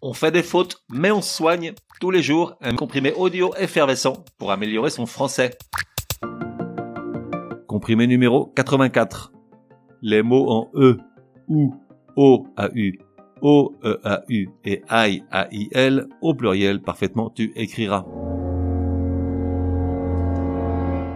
On fait des fautes, mais on soigne tous les jours un comprimé audio effervescent pour améliorer son français. Comprimé numéro 84. Les mots en E, OU, O, A, U, O, E, A, U et I, A, I, L au pluriel parfaitement tu écriras.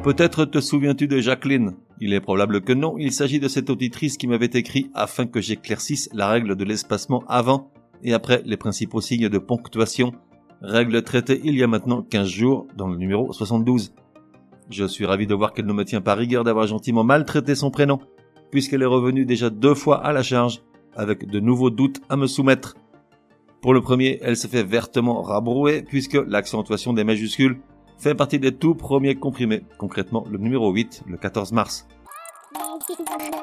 Peut-être te souviens-tu de Jacqueline. Il est probable que non, il s'agit de cette auditrice qui m'avait écrit afin que j'éclaircisse la règle de l'espacement avant et après les principaux signes de ponctuation, règle traitée il y a maintenant 15 jours dans le numéro 72. Je suis ravi de voir qu'elle ne me tient pas rigueur d'avoir gentiment maltraité son prénom, puisqu'elle est revenue déjà deux fois à la charge, avec de nouveaux doutes à me soumettre. Pour le premier, elle se fait vertement rabrouer, puisque l'accentuation des majuscules fait partie des tout premiers comprimés, concrètement le numéro 8, le 14 mars.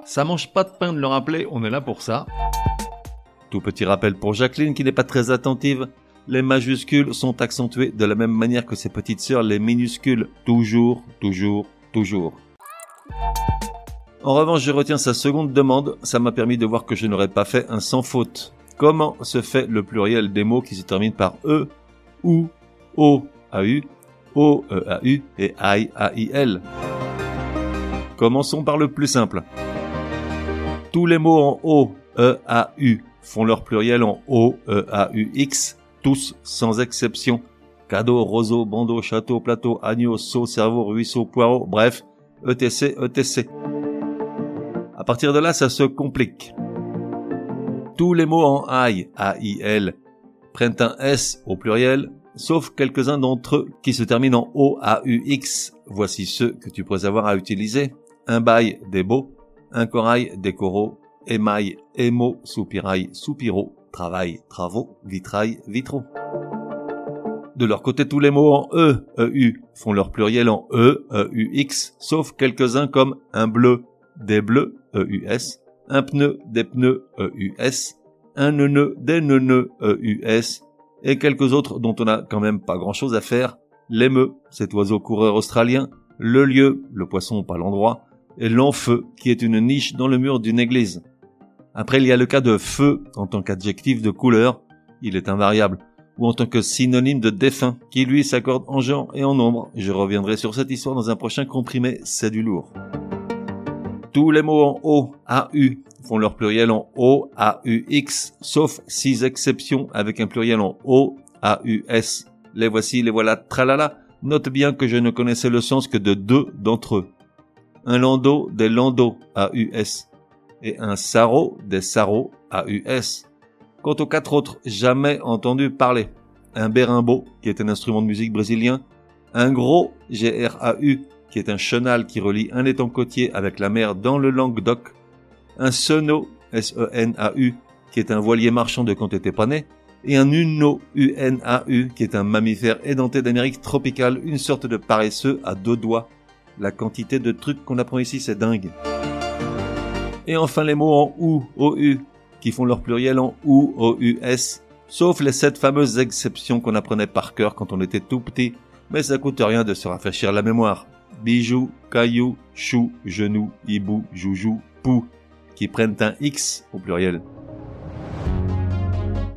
Ça mange pas de pain de le rappeler, on est là pour ça. Tout petit rappel pour Jacqueline qui n'est pas très attentive. Les majuscules sont accentuées de la même manière que ses petites sœurs, les minuscules. Toujours, toujours, toujours. En revanche, je retiens sa seconde demande. Ça m'a permis de voir que je n'aurais pas fait un sans faute. Comment se fait le pluriel des mots qui se terminent par E, OU, O, A-U, O, E, A-U et I, A-I-L? Commençons par le plus simple. Tous les mots en O, E, A, U font leur pluriel en O, E, A, U, X, tous sans exception. Cadeau, roseau, bandeau, château, plateau, agneau, saut, cerveau, ruisseau, poireau, bref, ETC, ETC. À partir de là, ça se complique. Tous les mots en I, A-I-L, prennent un S au pluriel, sauf quelques-uns d'entre eux qui se terminent en O, A, U, X. Voici ceux que tu pourrais avoir à utiliser. Un bail, des beaux. Un corail, des coraux émail, émo, soupirail, soupiro, travail, travaux, vitrail, vitraux. De leur côté, tous les mots en E, EU, font leur pluriel en E, EUX, sauf quelques-uns comme un bleu, des bleus, EUS, un pneu, des pneus, EUS, un neuneu, des neuneux, EUS, et quelques autres dont on n'a quand même pas grand-chose à faire, l'émeu, cet oiseau coureur australien, le lieu, le poisson pas l'endroit, et l'enfeu, qui est une niche dans le mur d'une église. Après, il y a le cas de feu en tant qu'adjectif de couleur, il est invariable, ou en tant que synonyme de défunt, qui lui s'accorde en genre et en nombre. Je reviendrai sur cette histoire dans un prochain comprimé, c'est du lourd. Tous les mots en O, AU, font leur pluriel en O, AUX, sauf six exceptions avec un pluriel en O, AUS. Les voici, les voilà, tralala. Note bien que je ne connaissais le sens que de deux d'entre eux. Un landau des landaux, AUS et un sarro des sarros AUS. Quant aux quatre autres, jamais entendu parler. Un berimbo, qui est un instrument de musique brésilien. Un gros GRAU, qui est un chenal qui relie un étang côtier avec la mer dans le Languedoc. Un seno, S-E-N-A-U, qui est un voilier marchand de quand t'étais pas né. Et un uno, U-N-A-U, qui est un mammifère édenté d'Amérique tropicale, une sorte de paresseux à deux doigts. La quantité de trucs qu'on apprend ici, c'est dingue. Et enfin les mots en OU, OU, qui font leur pluriel en OU, OUS, sauf les sept fameuses exceptions qu'on apprenait par cœur quand on était tout petit, mais ça coûte rien de se rafraîchir la mémoire. Bijoux, caillou, chou, genou, hibou, joujou, pou, qui prennent un X au pluriel.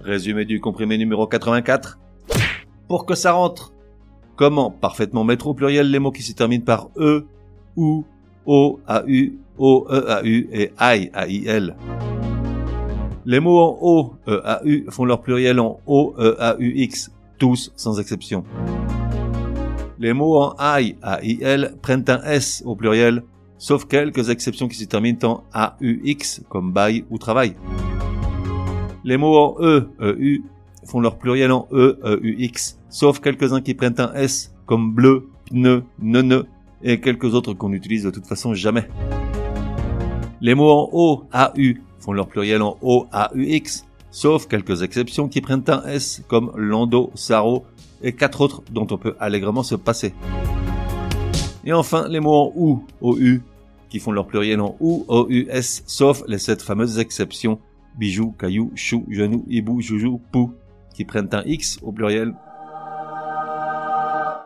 Résumé du comprimé numéro 84. Pour que ça rentre. Comment parfaitement mettre au pluriel les mots qui se terminent par E, OU, O, A, U, O, E, A, U et I, A, I, L. Les mots en O, E, A, U font leur pluriel en O, E, A, U, X, tous sans exception. Les mots en I, A, I, L prennent un S au pluriel, sauf quelques exceptions qui se terminent en A, U, X, comme bail ou travail. Les mots en E, E, U font leur pluriel en E, E, U, X, sauf quelques-uns qui prennent un S, comme bleu, pneu, neuneu, et quelques autres qu'on n'utilise de toute façon jamais. Les mots en O, AU font leur pluriel en O, AUX, sauf quelques exceptions qui prennent un S comme Lando, Saro et quatre autres dont on peut allègrement se passer. Et enfin, les mots en OU, OU, qui font leur pluriel en OU, OUS, sauf les sept fameuses exceptions bijoux, cailloux, chou, genou, hibou, joujou, pou, qui prennent un X au pluriel